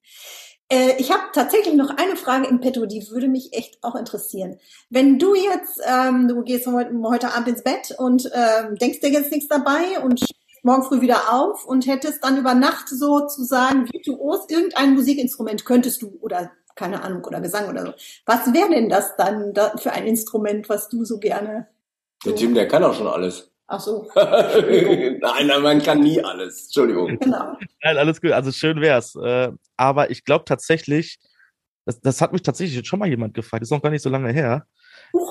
Äh, ich habe tatsächlich noch eine Frage im Petto, die würde mich echt auch interessieren. Wenn du jetzt, ähm, du gehst heute, heute Abend ins Bett und ähm, denkst dir jetzt nichts dabei und morgen früh wieder auf und hättest dann über Nacht sozusagen virtuos irgendein Musikinstrument könntest du oder keine Ahnung oder Gesang oder so. Was wäre denn das dann da für ein Instrument, was du so gerne?
Der Tim, der kann auch schon alles.
Ach so.
nein, nein, man kann nie alles. Entschuldigung.
Genau. Nein, alles gut. Also schön wär's. Äh, aber ich glaube tatsächlich, das, das hat mich tatsächlich schon mal jemand gefragt. Das ist noch gar nicht so lange her.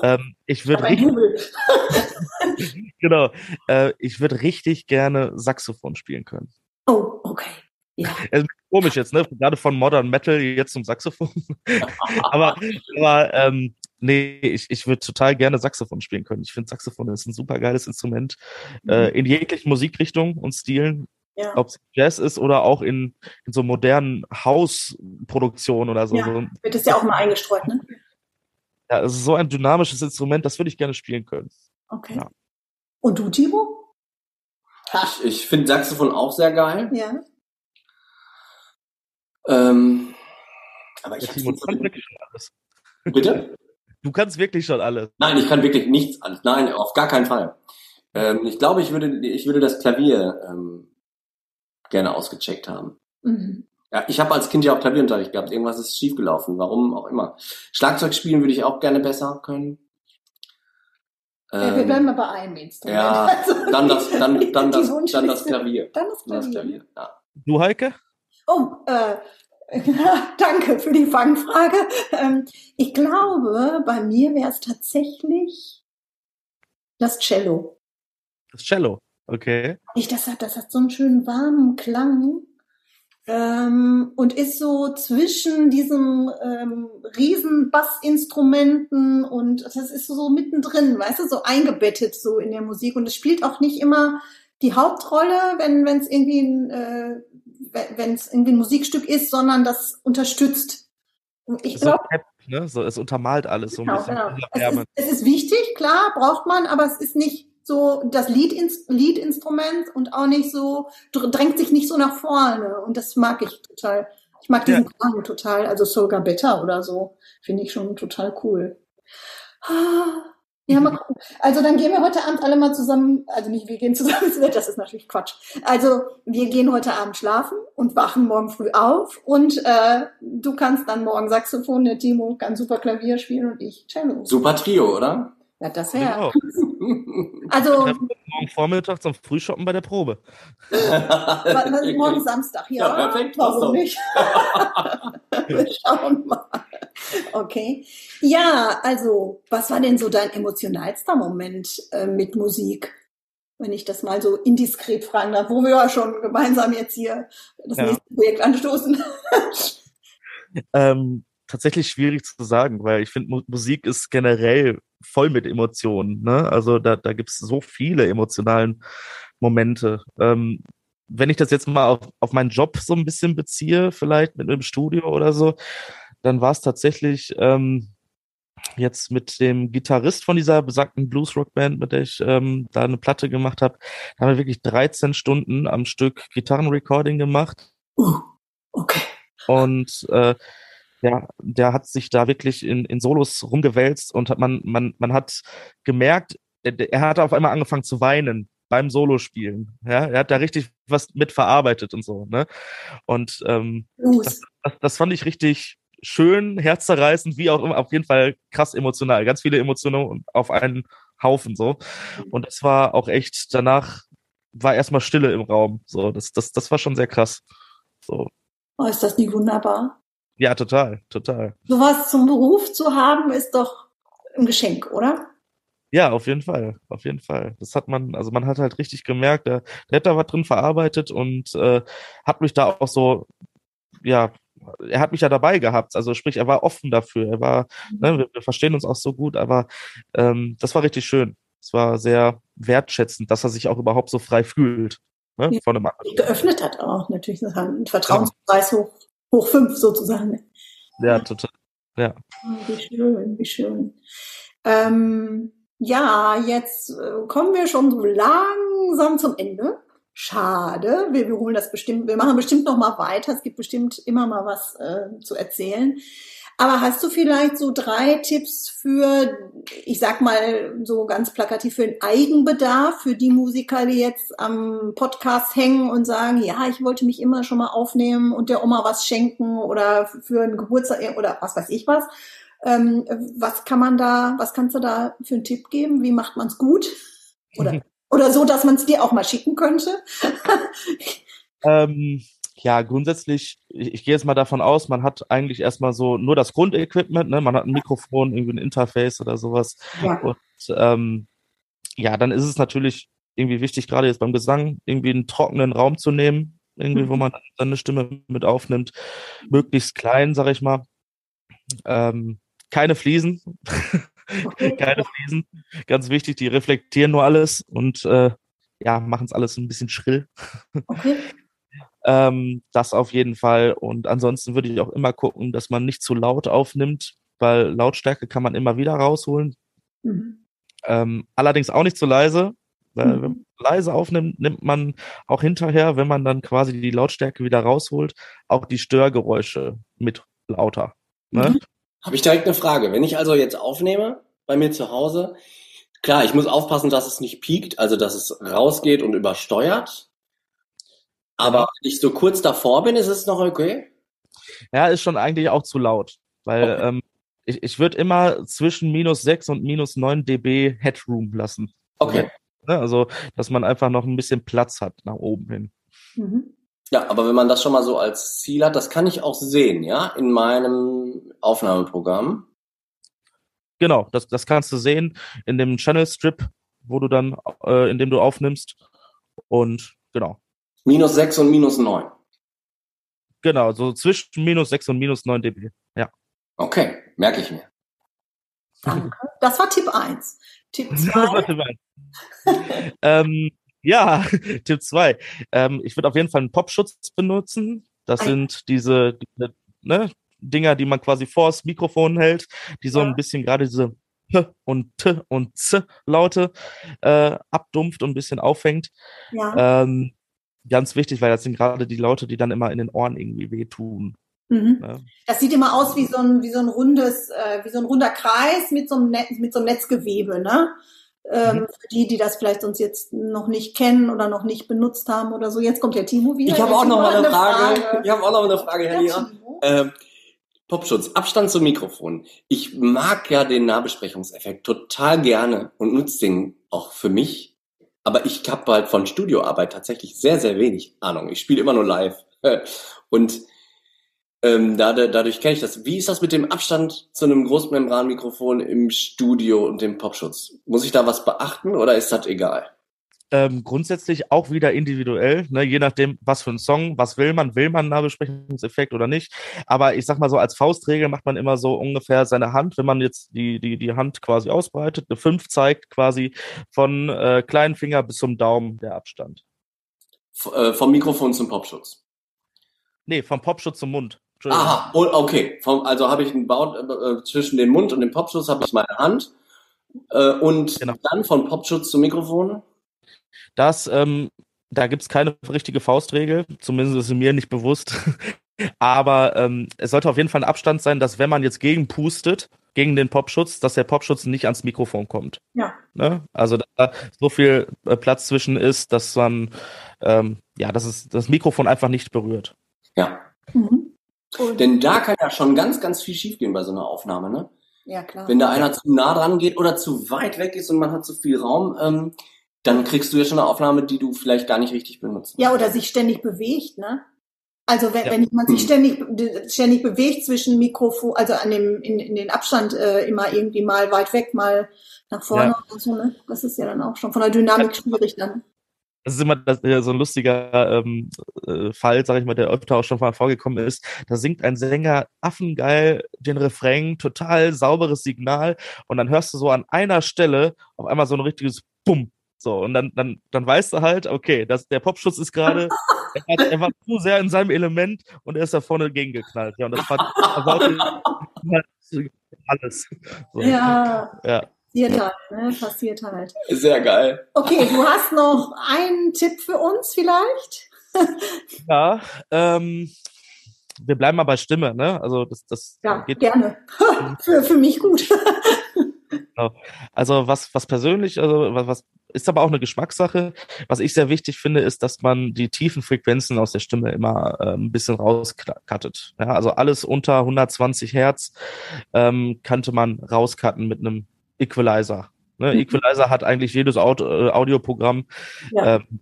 Ähm, ich würde genau. Äh, ich würde richtig gerne Saxophon spielen können.
Oh, okay. Ja.
Ist komisch jetzt, ne? Gerade von Modern Metal jetzt zum Saxophon. aber aber ähm, nee, ich, ich würde total gerne Saxophon spielen können. Ich finde Saxophon ist ein super geiles Instrument. Mhm. Äh, in jeglichen Musikrichtungen und Stilen. Ja. Ob es Jazz ist oder auch in, in so modernen Hausproduktionen oder so.
Ja, wird es ja auch mal eingestreut, ne?
Ja, es ist so ein dynamisches Instrument, das würde ich gerne spielen können.
Okay. Ja. Und du, Timo?
Ich, ich finde Saxophon auch sehr geil.
Ja.
Ähm, aber ich ja, kann
wirklich schon alles.
Bitte?
Du kannst wirklich schon alles.
Nein, ich kann wirklich nichts alles. Nein, auf gar keinen Fall. Ähm, ich glaube, ich würde, ich würde das Klavier ähm, gerne ausgecheckt haben. Mhm. Ja, ich habe als Kind ja auch Klavierunterricht gehabt. Irgendwas ist schiefgelaufen, warum auch immer. Schlagzeug spielen würde ich auch gerne besser können.
Ja, wir bleiben mal bei einem Instrument.
Ja, also, dann das, dann, dann das, dann das Klavier.
Dann das Klavier. Das Klavier
ja. Du, Heike?
Oh, äh, danke für die Fangfrage. Ähm, ich glaube, bei mir wäre es tatsächlich das Cello.
Das Cello, okay.
Ich, das hat, das hat so einen schönen warmen Klang ähm, und ist so zwischen diesen ähm, riesen Bassinstrumenten und das ist so mittendrin, weißt du, so eingebettet so in der Musik und es spielt auch nicht immer die Hauptrolle, wenn wenn es irgendwie ein, äh, wenn es irgendwie ein Musikstück ist, sondern das unterstützt. Ich
So,
glaube,
ne? so, es untermalt alles so ein
genau,
bisschen.
genau. Es, ist, es ist wichtig, klar, braucht man, aber es ist nicht so das Lead-Ins- Lead-Instrument und auch nicht so, dr- drängt sich nicht so nach vorne. Und das mag ich total. Ich mag diesen Klang total. Also Sogar Better oder so finde ich schon total cool. Ah, Ja, mal gucken. Also dann gehen wir heute Abend alle mal zusammen, also nicht wir gehen zusammen das ist natürlich Quatsch. Also wir gehen heute Abend schlafen und wachen morgen früh auf und äh, du kannst dann morgen Saxophon, der Timo kann super Klavier spielen und ich Cello.
Super Trio, oder?
Ja, das wäre.
Genau.
Also
morgen Vormittag zum Frühshoppen bei der Probe.
morgen Samstag, ja.
Ja, perfekt,
Warum nicht? wir schauen mal. Okay. Ja, also, was war denn so dein emotionalster Moment äh, mit Musik? Wenn ich das mal so indiskret fragen darf, wo wir ja schon gemeinsam jetzt hier das
Ja.
nächste Projekt anstoßen.
Ähm, tatsächlich schwierig zu sagen, weil ich finde, Mu Musik ist generell voll mit Emotionen. Ne? Also da, da gibt's so viele emotionalen Momente. Ähm, wenn ich das jetzt mal auf, auf meinen Job so ein bisschen beziehe, vielleicht mit einem Studio oder so, dann war es tatsächlich ähm, jetzt mit dem Gitarrist von dieser besagten Bluesrock-Band, mit der ich ähm, da eine Platte gemacht habe, da haben wir wirklich 13 Stunden am Stück Gitarrenrecording gemacht.
Uh, okay.
Und äh, ja, der hat sich da wirklich in, in Solos rumgewälzt und hat man, man, man hat gemerkt, er, hat auf einmal angefangen zu weinen beim Solospielen. Ja, er hat da richtig was mit verarbeitet und so. Ne? Und ähm,
Blues.
das, das fand ich richtig schön, herzzerreißend, wie auch immer, auf jeden Fall krass emotional. Ganz viele Emotionen auf einen Haufen so. Und das war auch echt, danach war erstmal Stille im Raum. So, das, das, das war schon sehr krass. So.
Oh, ist das nicht wunderbar?
Ja, total, total.
Sowas zum Beruf zu haben, ist doch ein Geschenk, oder?
Ja, auf jeden Fall, auf jeden Fall. Das hat man, also man hat halt richtig gemerkt, der, der hat da was drin verarbeitet und äh, hat mich da auch so, ja, er hat mich ja dabei gehabt. Also sprich, er war offen dafür. Er war, ne, wir, wir verstehen uns auch so gut, aber ähm, das war richtig schön. Es war sehr wertschätzend, dass er sich auch überhaupt so frei fühlt. Ne,
Ja.
von einem anderen.
Geöffnet hat auch natürlich. Das ist halt ein Vertrauenspreis hoch, hoch fünf sozusagen.
Ja, total.
Oh, Wie schön, wie schön. Ähm, ja, jetzt äh, kommen wir schon so langsam zum Ende. Schade. Wir, wir holen das bestimmt, wir machen bestimmt noch mal weiter. Es gibt bestimmt immer mal was äh, zu erzählen. Aber hast du vielleicht so drei Tipps für, ich sag mal so ganz plakativ, für den Eigenbedarf, für die Musiker, die jetzt am Podcast hängen und sagen, ja, ich wollte mich immer schon mal aufnehmen und der Oma was schenken oder für einen Geburtstag oder was weiß ich was. Ähm, was kann man da, was kannst du da für einen Tipp geben? Wie macht man es gut? Oder, oder so, dass man es dir auch mal schicken könnte?
Ähm, ja, grundsätzlich, ich, ich gehe jetzt mal davon aus, man hat eigentlich erstmal so nur das Grundequipment, ne? Man hat ein Mikrofon, irgendwie ein Interface oder sowas.
Ja.
Und ähm, ja, dann ist es natürlich irgendwie wichtig, gerade jetzt beim Gesang, irgendwie einen trockenen Raum zu nehmen, irgendwie, wo
Mhm.
man dann eine Stimme mit aufnimmt. Möglichst klein, sag ich mal. Ähm, keine Fliesen. Keine Fliesen. Ganz wichtig, die reflektieren nur alles und äh, ja, machen es alles ein bisschen schrill.
Okay.
Ähm, das auf jeden Fall. Und ansonsten würde ich auch immer gucken, dass man nicht zu laut aufnimmt, weil Lautstärke kann man immer wieder rausholen.
Mhm.
Ähm, allerdings auch nicht zu leise, weil
Mhm.
wenn man leise aufnimmt, nimmt man auch hinterher, wenn man dann quasi die Lautstärke wieder rausholt, auch die Störgeräusche mit lauter. Ne?
Mhm.
Habe ich direkt eine Frage. Wenn ich also jetzt aufnehme bei mir zu Hause, klar, ich muss aufpassen, dass es nicht piekt, also dass es rausgeht und übersteuert. Aber wenn ich so kurz davor bin, ist es noch okay?
Ja, ist schon eigentlich auch zu laut, weil
Okay.
ähm, ich, ich würde immer zwischen minus 6 und minus 9 dB Headroom lassen.
Okay.
Ne? Also, dass man einfach noch ein bisschen Platz hat nach oben hin.
Mhm.
Ja, aber wenn man das schon mal so als Ziel hat, das kann ich auch sehen, ja, in meinem Aufnahmeprogramm.
Genau, das, das kannst du sehen in dem Channel Strip, wo du dann, äh, in dem du aufnimmst. Und genau,
Minus 6 und minus 9.
genau, so zwischen minus 6 und minus 9 dB. Ja.
Okay, merke ich mir.
Danke. Das war Tipp eins. Tipp
Das
zwei.
war Tipp eins. ähm, Ja, Tipp 2. Ähm, ich würde auf jeden Fall einen Popschutz benutzen. Das sind diese, diese ne, Dinger, die man quasi vors Mikrofon hält, die so
Ja.
ein bisschen gerade diese P und T und Z Laute äh, abdumpft und ein bisschen auffängt.
Ja.
Ähm, ganz wichtig, weil das sind gerade die Laute, die dann immer in den Ohren irgendwie wehtun.
Mhm.
Ne?
Das sieht immer aus wie so ein, wie so ein rundes, äh, wie so ein runder Kreis mit so einem, Netz, mit so einem Netzgewebe, ne? Ähm,
Mhm.
Für die, die das vielleicht uns jetzt noch nicht kennen oder noch nicht benutzt haben oder so. Jetzt kommt der Timo wieder.
Ich habe auch noch mal eine Frage. Ich habe auch noch eine Frage, Herr
Ja.
Ähm, Popschutz, Abstand zum Mikrofon. Ich mag ja den Nahbesprechungseffekt total gerne und nutze den auch für mich. Aber ich habe halt von Studioarbeit tatsächlich sehr, sehr wenig Ahnung. Ich spiele immer nur live. Und ähm, dadurch, dadurch kenne ich das. Wie ist das mit dem Abstand zu einem Großmembranmikrofon im Studio und dem Popschutz? Muss ich da was beachten oder ist das egal?
Ähm, grundsätzlich auch wieder individuell, ne, je nachdem, was für ein Song, was will man, will man einen Nahbesprechungseffekt oder nicht. Aber ich sag mal so, als Faustregel macht man immer so ungefähr seine Hand, wenn man jetzt die, die, die Hand quasi ausbreitet, eine 5 zeigt quasi von äh, kleinen Finger bis zum Daumen der Abstand.
F äh, vom Mikrofon zum Popschutz.
Nee, vom Popschutz zum Mund.
Aha, oh, okay. Vom, also habe ich einen Bau äh, zwischen dem Mund und dem Popschutz habe ich meine Hand. Äh, und
Genau.
dann von Popschutz zum Mikrofon.
Das, ähm, da gibt's keine richtige Faustregel, zumindest ist mir nicht bewusst. Aber ähm, es sollte auf jeden Fall ein Abstand sein, dass wenn man jetzt gegen pustet, gegen den Popschutz, dass der Popschutz nicht ans Mikrofon kommt.
Ja.
Ne? Also da so viel äh, Platz zwischen ist, dass man ähm, ja, dass es das Mikrofon einfach nicht berührt.
Ja.
Mhm.
Denn da kann ja schon ganz, ganz viel schiefgehen bei so einer Aufnahme, ne?
ja, klar.
Wenn da einer zu nah dran geht oder zu weit weg ist und man hat zu viel Raum, ähm, dann kriegst du ja schon eine Aufnahme, die du vielleicht gar nicht richtig benutzt.
Ja, oder sich ständig bewegt, ne? Also wenn,
Ja.
wenn man sich
Hm.
ständig, ständig bewegt zwischen Mikrofon, also an dem, in, in den Abstand äh, immer irgendwie mal weit weg, mal nach vorne
Ja.
oder so, ne? Das ist ja dann auch schon von der Dynamik schwierig dann.
Das ist immer das, äh, so ein lustiger ähm, äh, Fall, sag ich mal, der öfter auch schon mal vorgekommen ist. Da singt ein Sänger affengeil den Refrain, total sauberes Signal und dann hörst du so an einer Stelle auf einmal so ein richtiges Bumm. So, und dann, dann, dann weißt du halt, okay, das, der Popschutz ist gerade, er, er war zu sehr in seinem Element und er ist da vorne gegengeknallt. Ja, und das war, das war alles. So.
Ja,
ja.
passiert halt, ne? Passiert halt.
Sehr geil.
Okay, du hast noch einen Tipp für uns vielleicht?
Ja, ähm, wir bleiben mal bei Stimme, ne? Also das, das
Ja,
geht.
gerne. für, für mich gut.
Also was, was persönlich, also was, was ist aber auch eine Geschmackssache. Was ich sehr wichtig finde, ist, dass man die tiefen Frequenzen aus der Stimme immer äh, ein bisschen rauskattet. Ja, also alles unter 120 Hertz ähm, könnte man rauscutten mit einem Equalizer. Ne?
Mhm.
Equalizer hat eigentlich jedes Auto, äh, Audioprogramm.
Ja.
Ähm,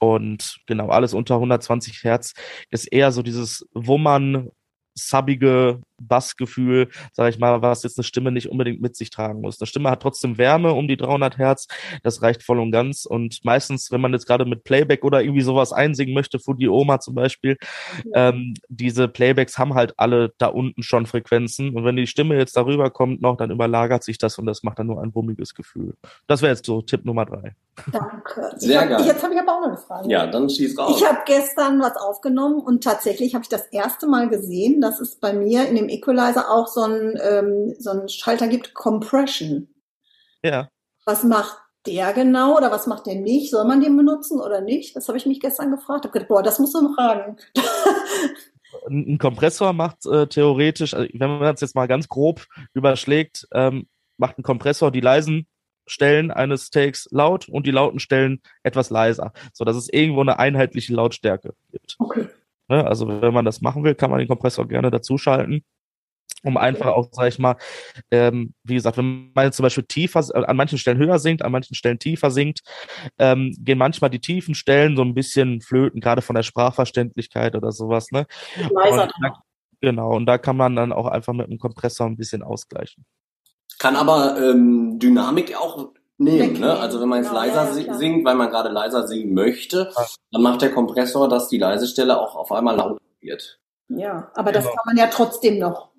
und genau, alles unter 120 Hertz ist eher so dieses Wummern, subbige Bassgefühl, sage ich mal, was jetzt eine Stimme nicht unbedingt mit sich tragen muss. Eine Stimme hat trotzdem Wärme um die 300 Hertz, das reicht voll und ganz. Und meistens, wenn man jetzt gerade mit Playback oder irgendwie sowas einsingen möchte, für die Oma zum Beispiel, ähm, diese Playbacks haben halt alle da unten schon Frequenzen. Und wenn die Stimme jetzt darüber kommt noch, dann überlagert sich das und das macht dann nur ein wummiges Gefühl. Das wäre jetzt so Tipp Nummer drei.
Danke.
Sehr
ich hab,
geil.
ich, jetzt habe ich aber auch noch eine Frage.
Ja, dann schieß raus.
Ich habe gestern was aufgenommen und tatsächlich habe ich das erste Mal gesehen, dass es bei mir in dem Equalizer auch so einen ähm, so einen Schalter gibt, Compression.
Ja.
Was macht der genau oder was macht der nicht? Soll man den benutzen oder nicht? Das habe ich mich gestern gefragt. Hab gedacht, boah, das musst du fragen.
ein Kompressor macht äh, theoretisch, also wenn man das jetzt mal ganz grob überschlägt, ähm, macht ein Kompressor die leisen Stellen eines Takes laut und die lauten Stellen etwas leiser, so dass es irgendwo eine einheitliche Lautstärke gibt.
Okay.
Ne? Also wenn man das machen will, kann man den Kompressor gerne dazuschalten, um einfach auch, sag ich mal, ähm, wie gesagt, wenn man jetzt zum Beispiel tiefer, äh, an manchen Stellen höher singt, an manchen Stellen tiefer singt, ähm, gehen manchmal die tiefen Stellen so ein bisschen flöten, gerade von der Sprachverständlichkeit oder sowas. Ne?
Leiser
Und da, genau, und da kann man dann auch einfach mit einem Kompressor ein bisschen ausgleichen.
Kann aber ähm, Dynamik auch nehmen. Ne? Also wenn man jetzt
Genau,
leiser
ja, ja,
singt, weil man gerade leiser singen möchte,
Ja.
dann macht der Kompressor, dass die leise Stelle auch auf einmal laut wird.
Ja, aber das
Genau.
kann man ja trotzdem noch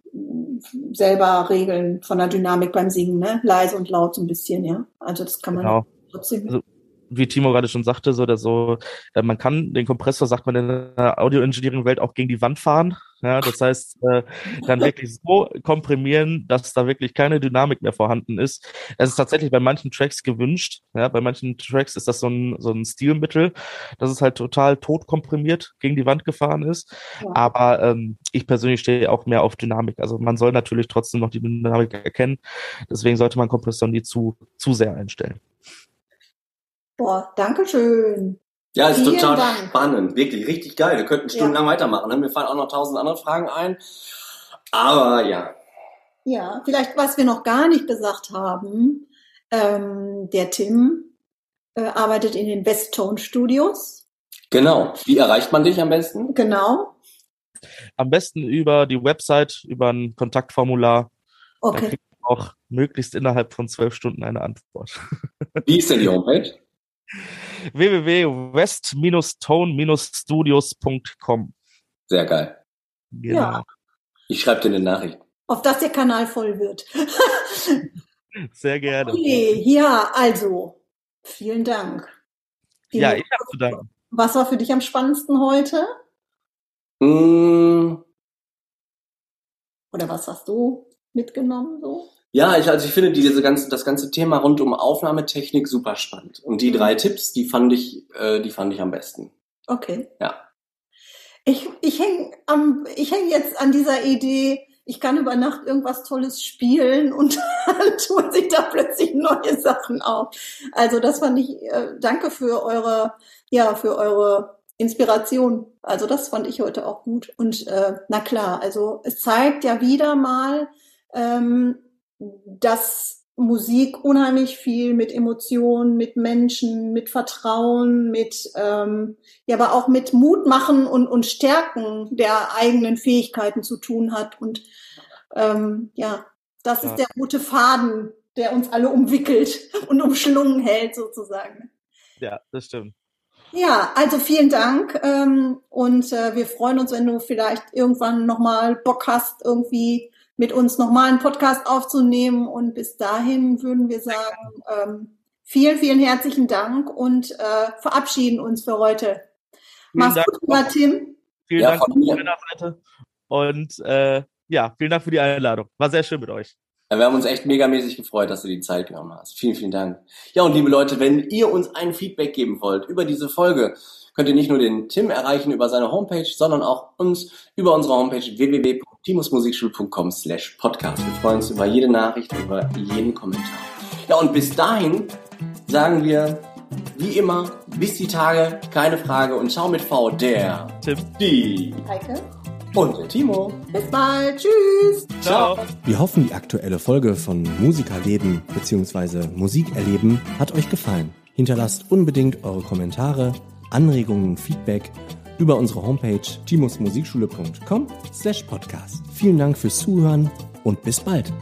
selber regeln von der Dynamik beim Singen, ne? Leise und laut so ein bisschen, ja. Also das kann man
Genau.
trotzdem.
Also- wie Timo gerade schon sagte, so, dass so, äh, man kann den Kompressor, sagt man in der Audio-Engineering-Welt, auch gegen die Wand fahren. Ja, das heißt, äh, dann wirklich so komprimieren, dass da wirklich keine Dynamik mehr vorhanden ist. Es ist tatsächlich bei manchen Tracks gewünscht. Ja, bei manchen Tracks ist das so ein, so ein Stilmittel, dass es halt total tot komprimiert gegen die Wand gefahren ist. Ja. Aber ähm, ich persönlich stehe auch mehr auf Dynamik. Also man soll natürlich trotzdem noch die Dynamik erkennen. Deswegen sollte man Kompressor nie zu, zu sehr einstellen.
Boah, danke schön.
Ja, ist Vielen total Dank. spannend. Wirklich, richtig geil. Wir könnten stundenlang ja. weitermachen. Ne? Mir fallen auch noch tausend andere Fragen ein. Aber ja.
Ja, vielleicht, was wir noch gar nicht gesagt haben, ähm, der Tim äh, arbeitet in den Westtone Studios.
Genau. Wie erreicht man dich am besten?
Genau.
Am besten über die Website, über ein Kontaktformular.
Okay.
Auch möglichst innerhalb von zwölf Stunden eine Antwort.
Wie ist denn die Homepage?
www.west-tone-studios.com.
Sehr geil.
Genau. Ja.
Ich schreibe dir eine Nachricht.
Auf dass der Kanal voll wird.
Sehr gerne.
Okay, ja, also, vielen Dank.
Vielen ja, ich habe zu danken.
Was war für dich am spannendsten heute?
Mm.
Oder was hast du mitgenommen so?
Ja, ich, also ich finde diese ganze, das ganze Thema rund um Aufnahmetechnik super spannend. Und die mhm. drei Tipps, die fand ich, äh, die fand ich am besten.
Okay.
Ja.
Ich, ich hänge am, ich häng jetzt an dieser Idee, ich kann über Nacht irgendwas Tolles spielen und dann tun sich da plötzlich neue Sachen auf. Also das fand ich, äh, danke für eure, ja, für eure Inspiration. Also das fand ich heute auch gut. Und äh, na klar, also es zeigt ja wieder mal, ähm, dass Musik unheimlich viel mit Emotionen, mit Menschen, mit Vertrauen, mit ähm, ja, aber auch mit Mut machen und, und Stärken der eigenen Fähigkeiten zu tun hat. Und ähm, ja, das ja. ist der rote Faden, der uns alle umwickelt und umschlungen hält, sozusagen.
Ja, das stimmt.
Ja, also vielen Dank ähm, und äh, wir freuen uns, wenn du vielleicht irgendwann nochmal Bock hast, irgendwie mit uns nochmal einen Podcast aufzunehmen. Und bis dahin würden wir sagen, ähm, vielen, vielen herzlichen Dank und äh, verabschieden uns für heute. Mach's gut, lieber Tim.
Vielen ja, Dank von meiner Seite. Und äh, ja, vielen Dank für die Einladung. War sehr schön mit euch.
Ja, wir haben uns echt megamäßig gefreut, dass du die Zeit genommen hast. Vielen, vielen Dank. Ja, und liebe Leute, wenn ihr uns ein Feedback geben wollt über diese Folge, könnt ihr nicht nur den Tim erreichen über seine Homepage, sondern auch uns über unsere Homepage www.timusmusikschule.com slash podcast. Wir freuen uns über jede Nachricht, über jeden Kommentar. Ja, und bis dahin sagen wir, wie immer, bis die Tage, keine Frage und ciao mit V, der
Tim,
die Heike
und der Timo.
Bis bald, tschüss.
Ciao.
Wir hoffen, die aktuelle Folge von Musikerleben bzw. Musikerleben hat euch gefallen. Hinterlasst unbedingt eure Kommentare Anregungen Feedback über unsere Homepage timusmusikschule.com slash podcast. Vielen Dank fürs Zuhören und bis bald.